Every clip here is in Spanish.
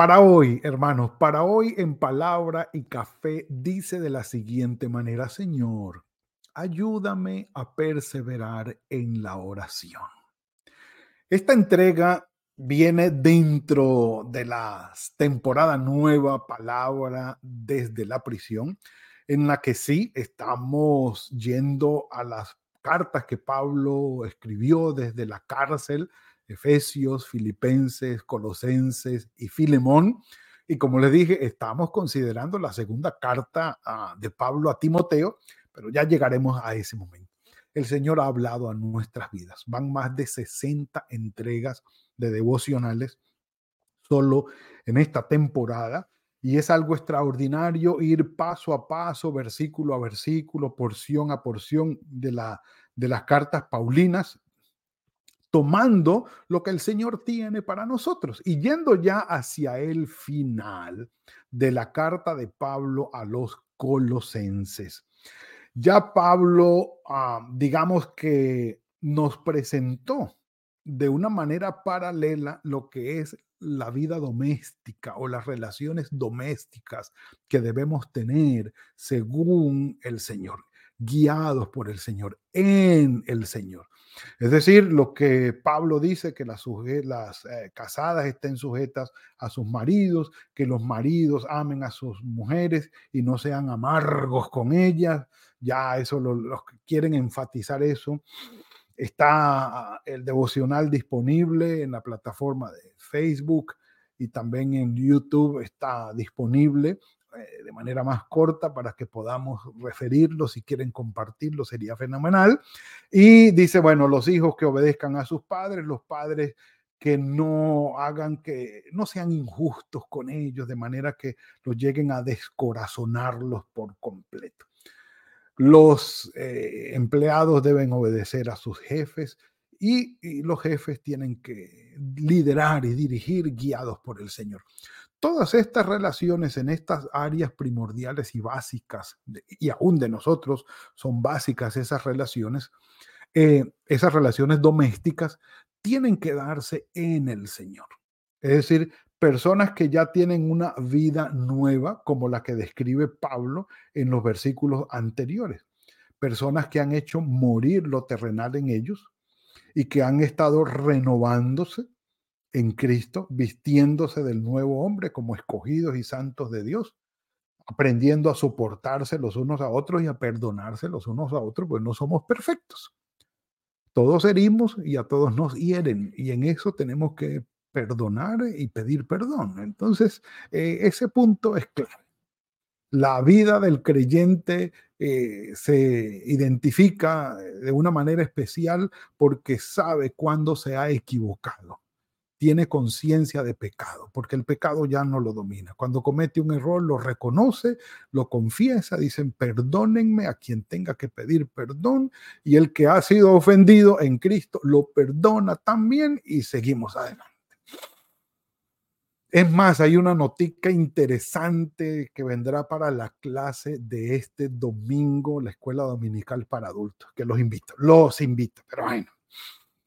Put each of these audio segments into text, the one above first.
Para hoy, hermanos, para hoy en palabra y café dice de la siguiente manera, Señor, ayúdame a perseverar en la oración. Esta entrega viene dentro de la temporada nueva palabra desde la prisión, en la que sí estamos yendo a las cartas que Pablo escribió desde la cárcel Efesios, Filipenses, Colosenses y Filemón. Y como les dije, estamos considerando la segunda carta ah, de Pablo a Timoteo, pero ya llegaremos a ese momento. El Señor ha hablado a nuestras vidas. Van más de 60 entregas de devocionales solo en esta temporada. Y es algo extraordinario ir paso a paso, versículo a versículo, porción a porción de, la, de las cartas paulinas tomando lo que el Señor tiene para nosotros y yendo ya hacia el final de la carta de Pablo a los colosenses. Ya Pablo, ah, digamos que nos presentó de una manera paralela lo que es la vida doméstica o las relaciones domésticas que debemos tener según el Señor, guiados por el Señor, en el Señor. Es decir, lo que Pablo dice, que las, eh, casadas estén sujetas a sus maridos, que los maridos amen a sus mujeres y no sean amargos con ellas. Ya eso, los que quieren enfatizar eso. Está el devocional disponible en la plataforma de Facebook y también en YouTube está disponible eh, de manera más corta para que podamos referirlo. Si quieren compartirlo, sería fenomenal. Y dice, bueno, los hijos que obedezcan a sus padres, los padres que no hagan que no sean injustos con ellos de manera que los lleguen a descorazonarlos por completo. Los eh, empleados deben obedecer a sus jefes y, y, los jefes tienen que liderar y dirigir guiados por el Señor. Todas estas relaciones en estas áreas primordiales y básicas, y aún de nosotros son básicas esas relaciones, eh, esas relaciones domésticas tienen que darse en el Señor. Es decir, personas que ya tienen una vida nueva, como la que describe Pablo en los versículos anteriores. Personas que han hecho morir lo terrenal en ellos y que han estado renovándose en Cristo, vistiéndose del nuevo hombre como escogidos y santos de Dios, aprendiendo a soportarse los unos a otros y a perdonarse los unos a otros, pues no somos perfectos. Todos herimos y a todos nos hieren y en eso tenemos que perdonar y pedir perdón. Entonces, eh, ese punto es clave. La vida del creyente eh, se identifica de una manera especial porque sabe cuándo se ha equivocado tiene conciencia de pecado, porque el pecado ya no lo domina. Cuando comete un error, lo reconoce, lo confiesa, dicen, perdónenme a quien tenga que pedir perdón, y el que ha sido ofendido en Cristo lo perdona también y seguimos adelante. Es más, hay una notica interesante que vendrá para la clase de este domingo, la escuela dominical para adultos, que los invito, los invito, pero bueno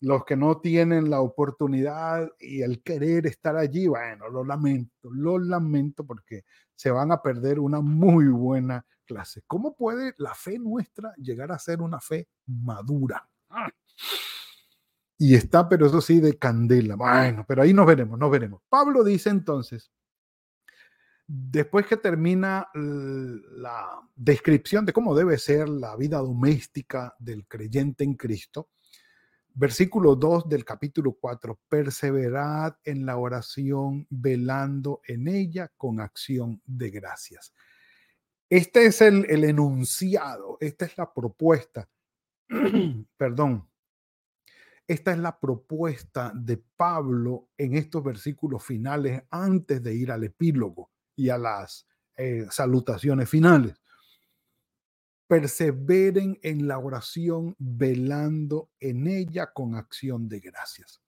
los que no tienen la oportunidad y el querer estar allí, bueno, lo lamento, lo lamento porque se van a perder una muy buena clase. ¿Cómo puede la fe nuestra llegar a ser una fe madura? Ah. Y está, pero eso sí, de candela. Bueno, pero ahí nos veremos, nos veremos. Pablo dice entonces, después que termina la descripción de cómo debe ser la vida doméstica del creyente en Cristo, Versículo 2 del capítulo 4, perseverad en la oración, velando en ella con acción de gracias. Este es el, el enunciado, esta es la propuesta, perdón, esta es la propuesta de Pablo en estos versículos finales antes de ir al epílogo. y a las eh, salutaciones finales. Perseveren en la oración, velando en ella con acción de gracias.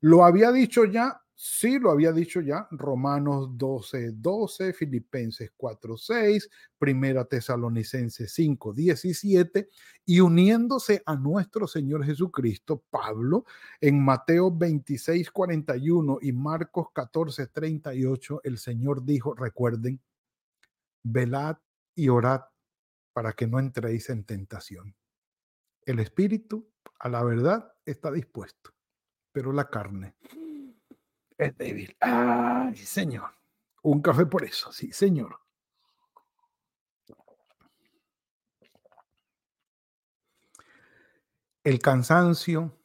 Lo había dicho ya Sí, lo había dicho ya, Romanos 12, 12, Filipenses 4, 6, Primera Tesalonicenses 5, 17, y uniéndose a nuestro Señor Jesucristo, Pablo, en Mateo 26, 41 y Marcos 14, 38, el Señor dijo, recuerden, velad y orad para que no entréis en tentación. El espíritu, a la verdad, está dispuesto, pero la carne es débil. Ay, señor. Un café por eso, sí, señor. El cansancio,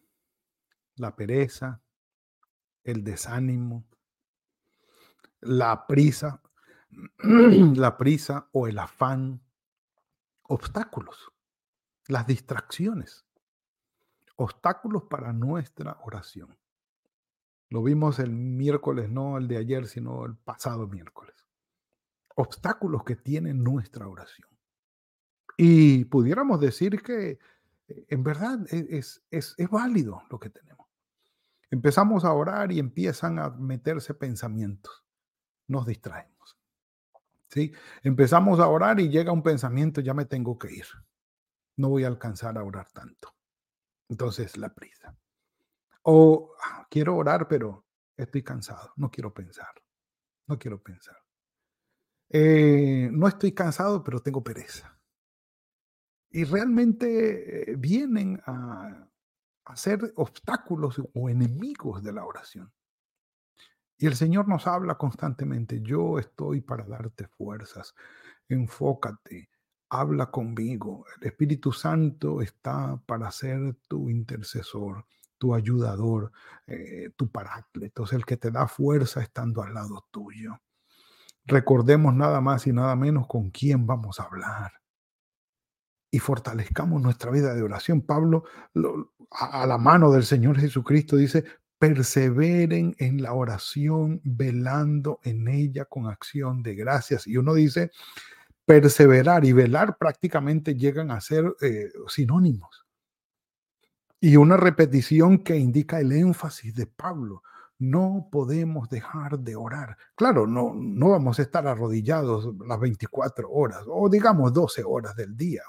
la pereza, el desánimo, la prisa, la prisa o el afán, obstáculos, las distracciones, obstáculos para nuestra oración. Lo vimos el miércoles, no el de ayer, sino el pasado miércoles. Obstáculos que tiene nuestra oración. Y pudiéramos decir que eh, en verdad e, es, es, es válido lo que tenemos. Empezamos a orar y empiezan a meterse pensamientos. Nos distraemos. Empezamos a orar y llega un pensamiento, ya me tengo que ir. No voy a alcanzar a orar tanto. Entonces, la prisa. O ah, quiero orar, pero estoy cansado, no quiero pensar, no quiero pensar. Eh, no estoy cansado, pero tengo pereza. Y realmente eh, vienen a, a ser obstáculos o enemigos de la oración. Y el Señor nos habla constantemente, yo estoy para darte fuerzas, enfócate, habla conmigo. El Espíritu Santo está para ser tu intercesor tu ayudador, eh, tu paráclito, el que te da fuerza estando al lado tuyo. Recordemos nada más y nada menos con quién vamos a hablar. Y fortalezcamos nuestra vida de oración. Pablo, a la mano del Señor Jesucristo, dice, perseveren en la oración, velando en ella con acción de gracias. Y uno dice, perseverar y velar prácticamente llegan a ser eh, sinónimos y una repetición que indica el énfasis de Pablo. No podemos dejar de orar. Claro, no, no vamos a estar arrodillados las 24 horas o digamos 12 horas del día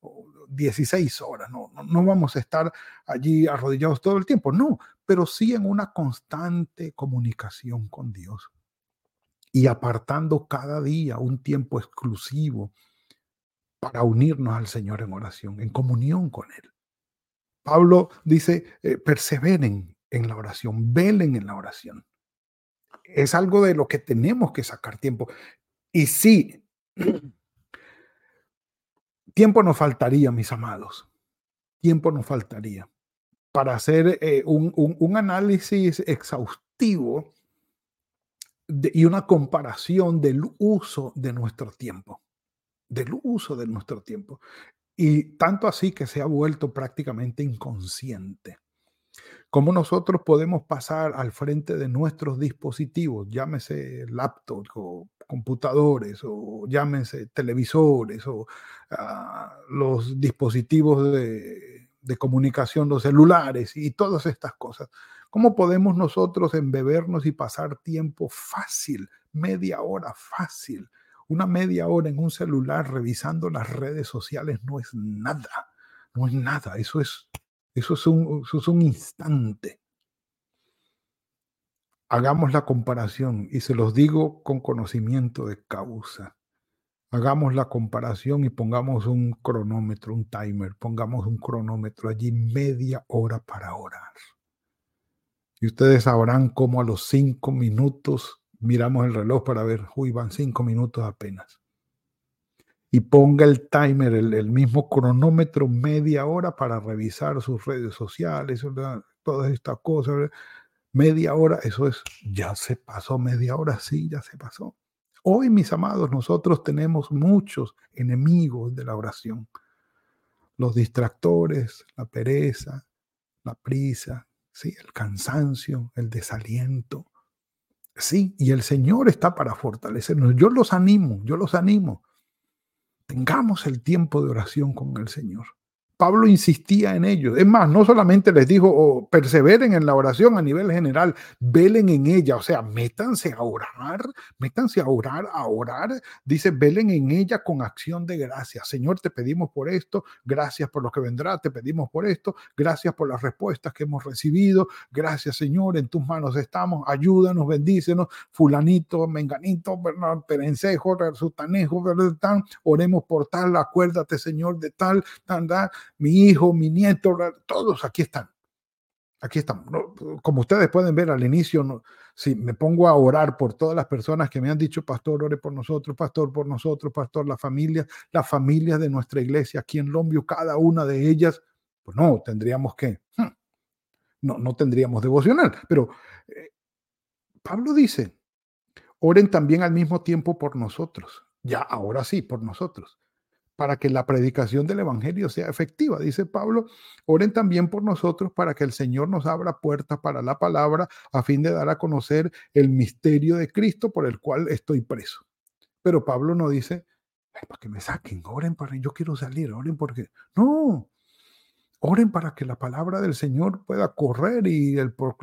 o 16 horas. No, no vamos a estar allí arrodillados todo el tiempo. No, pero sí en una constante comunicación con Dios y apartando cada día un tiempo exclusivo para unirnos al Señor en oración, en comunión con Él. Pablo dice, eh, perseveren en la oración, velen en la oración. Es algo de lo que tenemos que sacar tiempo. Y sí, tiempo nos faltaría, mis amados. Tiempo nos faltaría para hacer eh, un, análisis exhaustivo y una comparación del uso de nuestro tiempo, del uso de nuestro tiempo. Y tanto así que se ha vuelto prácticamente inconsciente. ¿Cómo nosotros podemos pasar al frente de nuestros dispositivos, llámese laptops o computadores o llámese televisores o ah, los dispositivos de, de comunicación, los celulares y todas estas cosas? ¿Cómo podemos nosotros embebernos y pasar tiempo fácil, media hora fácil, una media hora en un celular revisando las redes sociales no es nada, no es nada, eso es, eso es, un, eso es un instante. Hagamos la comparación y se los digo con conocimiento de causa. Hagamos la comparación y pongamos un cronómetro, un timer, pongamos un cronómetro allí media hora para orar. Y ustedes sabrán cómo a los cinco minutos miramos el reloj para ver, uy, van cinco minutos apenas. Y ponga el timer, el, mismo cronómetro, media hora para revisar sus redes sociales, todas estas cosas. Media hora, eso es, ya se pasó media hora, sí, ya se pasó. Hoy, mis amados, nosotros tenemos muchos enemigos de la oración. Los distractores, la pereza, la prisa, ¿sí? el cansancio, el desaliento, Sí, y el Señor está para fortalecernos. Yo los animo, yo los animo. Tengamos el tiempo de oración con el Señor. Pablo insistía en ello. Es más, no solamente les dijo, oh, perseveren en la oración a nivel general, velen en ella, o sea, métanse a orar, métanse a orar, a orar. Dice, velen en ella con acción de gracias. Señor, te pedimos por esto, gracias por lo que vendrá, te pedimos por esto, gracias por las respuestas que hemos recibido, gracias Señor, en tus manos estamos, ayúdanos, bendícenos, fulanito, menganito, perencejo, sutanejo, oremos por tal, acuérdate Señor de tal, tal, tal mi hijo, mi nieto, todos aquí están. Aquí están. Como ustedes pueden ver al inicio, si me pongo a orar por todas las personas que me han dicho, pastor, ore por nosotros, pastor, por nosotros, pastor, la familia, las familias de nuestra iglesia aquí en Lombio, cada una de ellas, pues no, tendríamos que, hmm, no, no tendríamos devocional. Pero eh, Pablo dice, oren también al mismo tiempo por nosotros. Ya, ahora sí, por nosotros para que la predicación del Evangelio sea efectiva. Dice Pablo, oren también por nosotros para que el Señor nos abra puertas para la palabra a fin de dar a conocer el misterio de Cristo por el cual estoy preso. Pero Pablo no dice, para que me saquen, oren para, yo quiero salir, oren porque, no, oren para que la palabra del Señor pueda correr y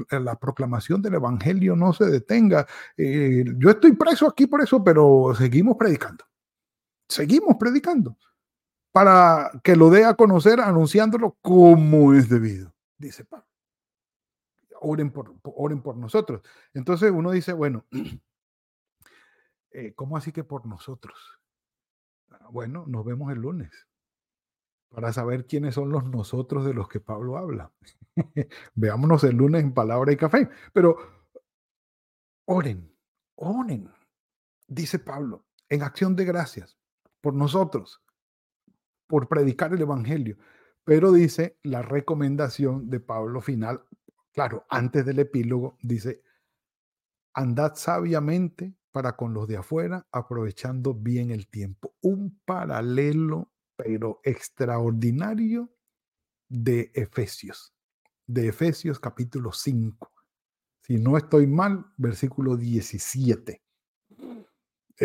la proclamación del Evangelio no se detenga. Eh, yo estoy preso aquí por eso, pero seguimos predicando seguimos predicando para que lo dé a conocer anunciándolo como es debido, dice Pablo. Oren por, oren por nosotros. Entonces uno dice, bueno, eh, ¿cómo así que por nosotros? Ah, bueno, nos vemos el lunes para saber quiénes son los nosotros de los que Pablo habla. Veámonos el lunes en palabra y café. Pero oren, oren, dice Pablo, en acción de gracias por nosotros, por predicar el Evangelio. Pero dice la recomendación de Pablo final, claro, antes del epílogo, dice, andad sabiamente para con los de afuera, aprovechando bien el tiempo. Un paralelo, pero extraordinario de Efesios, de Efesios capítulo 5. Si no estoy mal, versículo 17.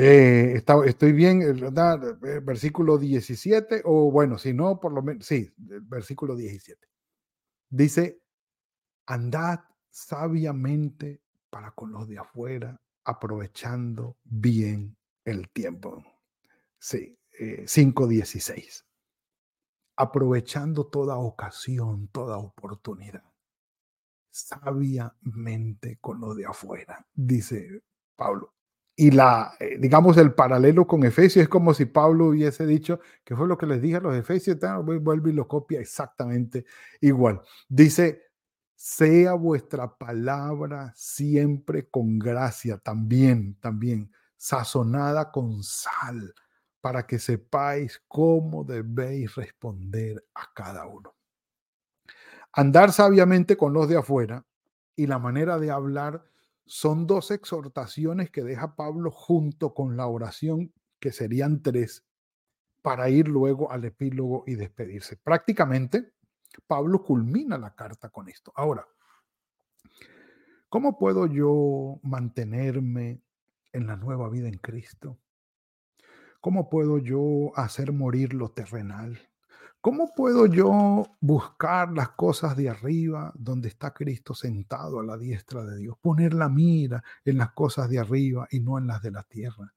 Eh, estoy bien, eh, ¿verdad? Eh, versículo 17, o bueno, si no, por lo menos, sí, versículo 17. Dice, andad sabiamente para con los de afuera, aprovechando bien el tiempo. Sí, 5.16. Aprovechando toda ocasión, toda oportunidad. Sabiamente con los de afuera, dice Pablo y la, eh, digamos, el paralelo con Efesios es como si Pablo hubiese dicho, que fue lo que les dije a los Efesios, vuelve y lo copia exactamente igual. Dice, sea vuestra palabra siempre con gracia, también, también, sazonada con sal, para que sepáis cómo debéis responder a cada uno. Andar sabiamente con los de afuera y la manera de hablar son dos exhortaciones que deja Pablo junto con la oración, que serían tres, para ir luego al epílogo y despedirse. Prácticamente, Pablo culmina la carta con esto. Ahora, ¿cómo puedo yo mantenerme en la nueva vida en Cristo? ¿Cómo puedo yo hacer morir lo terrenal? ¿Cómo puedo yo buscar las cosas de arriba donde está Cristo sentado a la diestra de Dios? Poner la mira en las cosas de arriba y no en las de la tierra.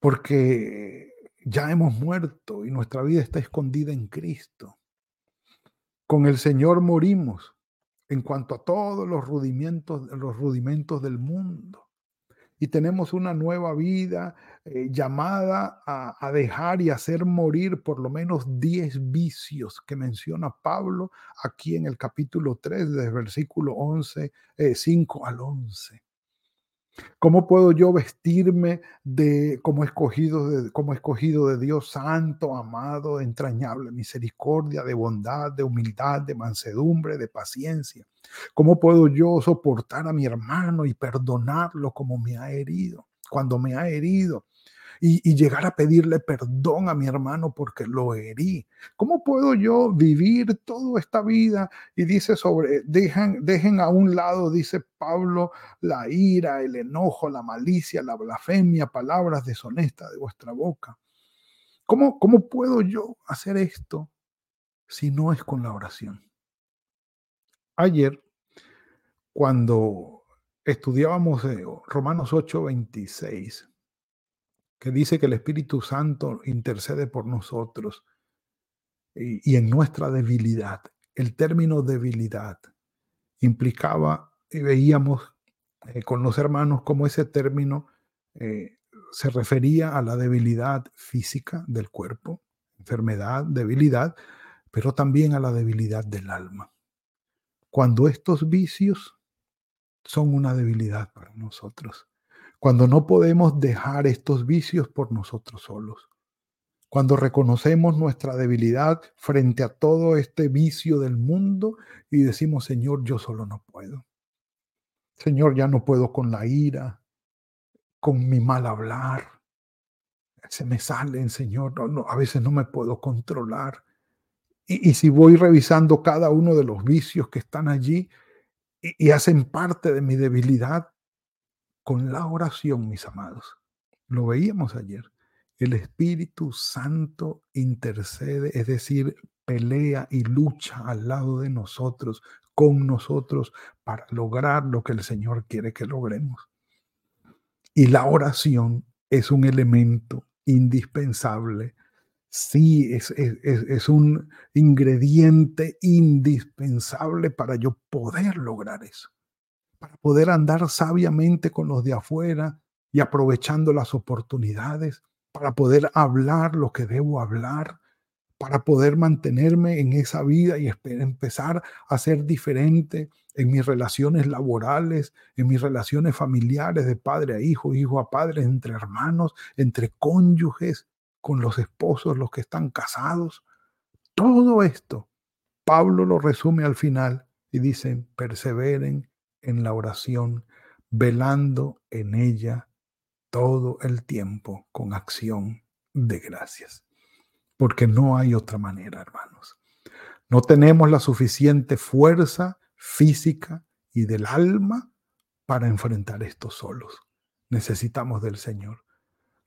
Porque ya hemos muerto y nuestra vida está escondida en Cristo. Con el Señor morimos en cuanto a todos los rudimentos, los rudimentos del mundo y tenemos una nueva vida eh, llamada a, dejar y hacer morir por lo menos 10 vicios que menciona Pablo aquí en el capítulo 3, desde versículo 11, 5 eh, al 11. ¿Cómo puedo yo vestirme de como escogido de, como escogido de Dios santo, amado, entrañable, misericordia, de bondad, de humildad, de mansedumbre, de paciencia? ¿Cómo puedo yo soportar a mi hermano y perdonarlo como me ha herido, cuando me ha herido? Y, llegar a pedirle perdón a mi hermano porque lo herí. ¿Cómo puedo yo vivir toda esta vida? Y dice sobre, dejen, dejen a un lado, dice Pablo, la ira, el enojo, la malicia, la blasfemia, palabras deshonestas de vuestra boca. ¿Cómo, cómo puedo yo hacer esto si no es con la oración? Ayer, cuando estudiábamos eh, Romanos 8, 26, que dice que el Espíritu Santo intercede por nosotros y, en nuestra debilidad. El término debilidad implicaba, y veíamos eh, con los hermanos cómo ese término eh, se refería a la debilidad física del cuerpo, enfermedad, debilidad, pero también a la debilidad del alma. Cuando estos vicios son una debilidad para nosotros cuando no podemos dejar estos vicios por nosotros solos, cuando reconocemos nuestra debilidad frente a todo este vicio del mundo y decimos, Señor, yo solo no puedo. Señor, ya no puedo con la ira, con mi mal hablar. Se me salen, Señor, a veces no me puedo controlar. Y, si voy revisando cada uno de los vicios que están allí y hacen parte de mi debilidad, con la oración, mis amados. Lo veíamos ayer. El Espíritu Santo intercede, es decir, pelea y lucha al lado de nosotros, con nosotros, para lograr lo que el Señor quiere que logremos. Y la oración es un elemento indispensable. Sí, es, un ingrediente indispensable para yo poder lograr eso para poder andar sabiamente con los de afuera y aprovechando las oportunidades, para poder hablar lo que debo hablar, para poder mantenerme en esa vida y empezar a ser diferente en mis relaciones laborales, en mis relaciones familiares de padre a hijo, hijo a padre, entre hermanos, entre cónyuges, con los esposos, los que están casados. Todo esto, Pablo lo resume al final y dice, perseveren en la oración, velando en ella todo el tiempo con acción de gracias. Porque no hay otra manera, hermanos. No tenemos la suficiente fuerza física y del alma para enfrentar esto solos. Necesitamos del Señor.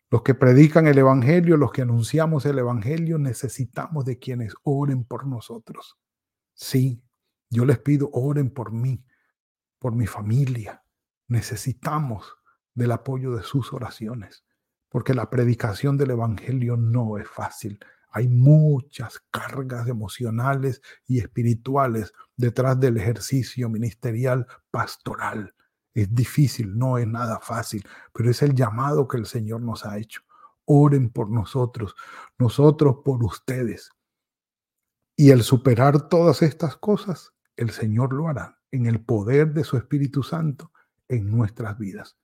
Los que predican el Evangelio, los que anunciamos el Evangelio, necesitamos de quienes oren por nosotros. Sí, yo les pido, oren por mí, por mi familia. Necesitamos del apoyo de sus oraciones, porque la predicación del Evangelio no es fácil. Hay muchas cargas emocionales y espirituales detrás del ejercicio ministerial pastoral. Es difícil, no es nada fácil, pero es el llamado que el Señor nos ha hecho. Oren por nosotros, nosotros por ustedes. Y el superar todas estas cosas, el Señor lo hará en el poder de su Espíritu Santo en nuestras vidas.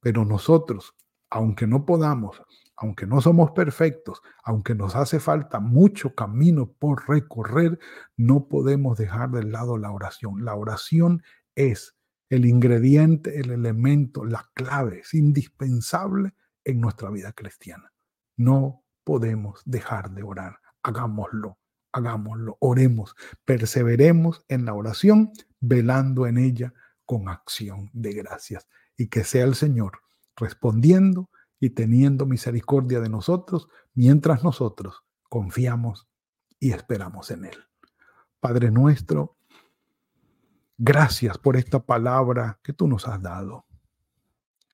Pero nosotros, aunque no podamos, aunque no somos perfectos, aunque nos hace falta mucho camino por recorrer, no podemos dejar de lado la oración. La oración es el ingrediente, el elemento, la clave, es indispensable en nuestra vida cristiana. No podemos dejar de orar. Hagámoslo, hagámoslo, oremos, perseveremos en la oración velando en ella con acción de gracias. Y que sea el Señor respondiendo y teniendo misericordia de nosotros mientras nosotros confiamos y esperamos en Él. Padre nuestro, gracias por esta palabra que tú nos has dado.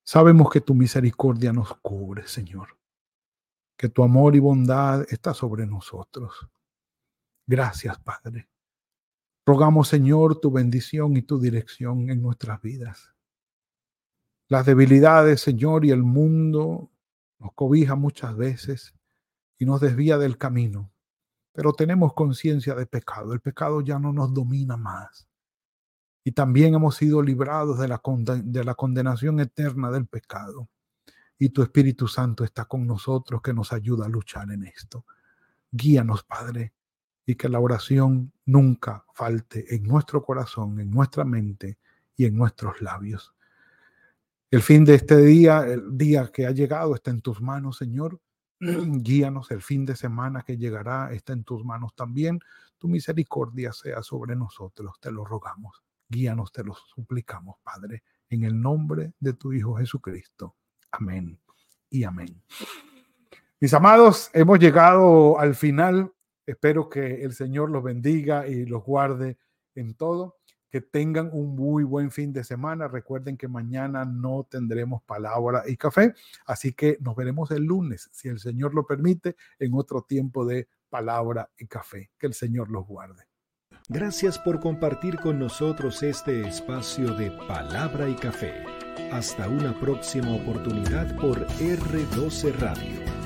Sabemos que tu misericordia nos cubre, Señor, que tu amor y bondad está sobre nosotros. Gracias, Padre. Rogamos, Señor, tu bendición y tu dirección en nuestras vidas. Las debilidades, Señor, y el mundo nos cobija muchas veces y nos desvía del camino, pero tenemos conciencia de pecado. El pecado ya no nos domina más. Y también hemos sido librados de la, de la condenación eterna del pecado. Y tu Espíritu Santo está con nosotros que nos ayuda a luchar en esto. Guíanos, Padre, y que la oración nunca falte en nuestro corazón, en nuestra mente y en nuestros labios. El fin de este día, el día que ha llegado, está en tus manos, Señor. Guíanos el fin de semana que llegará, está en tus manos también. Tu misericordia sea sobre nosotros, te lo rogamos. Guíanos, te lo suplicamos, Padre, en el nombre de tu Hijo Jesucristo. Amén y amén. Mis amados, hemos llegado al final. Espero que el Señor los bendiga y los guarde en todo. Que tengan un muy buen fin de semana. Recuerden que mañana no tendremos palabra y café, así que nos veremos el lunes, si el Señor lo permite, en otro tiempo de palabra y café. Que el Señor los guarde. Gracias por compartir con nosotros este espacio de palabra y café. Hasta una próxima oportunidad por R12 Radio.